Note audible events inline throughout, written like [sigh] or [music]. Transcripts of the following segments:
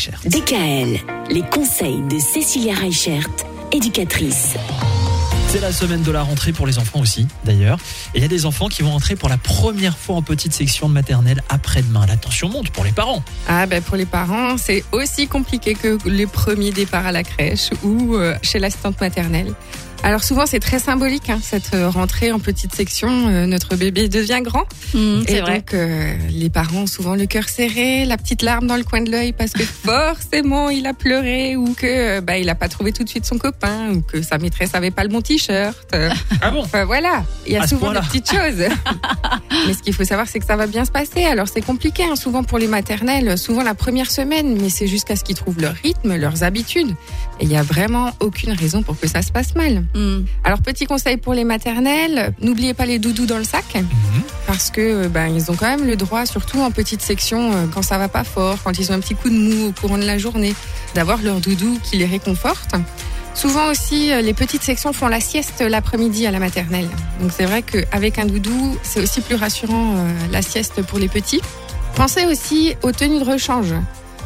Reichert. DKL, les conseils de Cécilia Reichert, éducatrice. C'est la semaine de la rentrée pour les enfants aussi, d'ailleurs. Et il y a des enfants qui vont entrer pour la première fois en petite section de maternelle après-demain. La tension monte pour les parents. Ah ben pour les parents, c'est aussi compliqué que les premiers départs à la crèche ou euh, chez l'assistante maternelle. Alors souvent c'est très symbolique hein, cette euh, rentrée en petite section. Euh, notre bébé devient grand Mmh, et c'est vrai. donc euh, les parents ont souvent le cœur serré, la petite larme dans le coin de l'œil parce que [laughs] forcément il a pleuré ou que euh, bah, il a pas trouvé tout de suite son copain ou que sa maîtresse avait pas le bon t-shirt. Euh, [laughs] Ah bon Enfin voilà, il y a souvent des petites choses. [laughs] mais ce qu'il faut savoir, c'est que ça va bien se passer. Alors c'est compliqué, hein, souvent pour les maternelles, souvent la première semaine, mais c'est jusqu'à ce qu'ils trouvent leur rythme, leurs habitudes. Et il n'y a vraiment aucune raison pour que ça se passe mal. Mmh. Alors petit conseil pour les maternelles, n'oubliez pas les doudous dans le sac, Mhm. parce que euh, ben ils ont quand même le droit, surtout en petite section, euh, quand ça va pas fort, quand ils ont un petit coup de mou au courant de la journée, d'avoir leur doudou qui les réconforte. Souvent aussi, euh, les petites sections font la sieste l'après-midi à la maternelle. Donc c'est vrai qu'avec un doudou, c'est aussi plus rassurant euh, la sieste pour les petits. Pensez aussi aux tenues de rechange.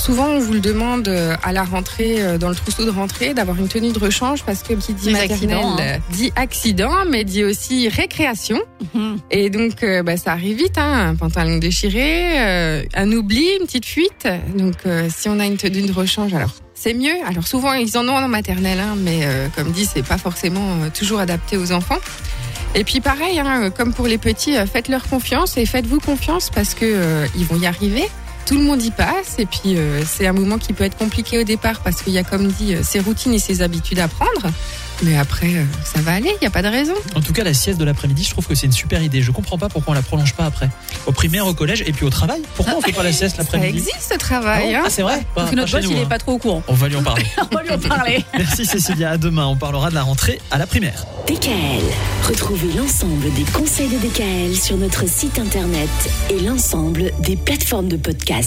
Souvent, on vous le demande euh, à la rentrée, euh, dans le trousseau de rentrée, d'avoir une tenue de rechange parce que qui dit maternelle hein. dit accident, mais dit aussi récréation. Mmh. Et donc, euh, bah, ça arrive vite, hein, un pantalon déchiré, euh, un oubli, une petite fuite. Donc, euh, si on a une tenue de rechange, alors c'est mieux. Alors souvent, ils en ont en maternelle, hein, mais euh, comme dit, c'est pas forcément euh, toujours adapté aux enfants. Et puis pareil, hein, comme pour les petits, euh, faites-leur confiance et faites-vous confiance parce que ils vont y arriver. Tout le monde y passe et puis euh, c'est un moment qui peut être compliqué au départ parce qu'il y a comme dit euh, ses routines et ses habitudes à prendre. Mais après, euh, ça va aller, il n'y a pas de raison. En tout cas, la sieste de l'après-midi, je trouve que c'est une super idée. Je comprends pas pourquoi on la prolonge pas après. Au primaire, au collège et puis au travail. Pourquoi on fait pas la sieste Ça l'après-midi existe ce Ah, travail. bon hein. Ah, c'est vrai Pas- Parce que notre chez boss, il nous, est hein. pas trop au courant. On va lui en parler. [laughs] On va lui en parler. [laughs] Merci Cécilia. À demain, on parlera de la rentrée à la primaire. DKL, retrouvez l'ensemble des conseils de DKL sur notre site internet et l'ensemble des plateformes de podcast.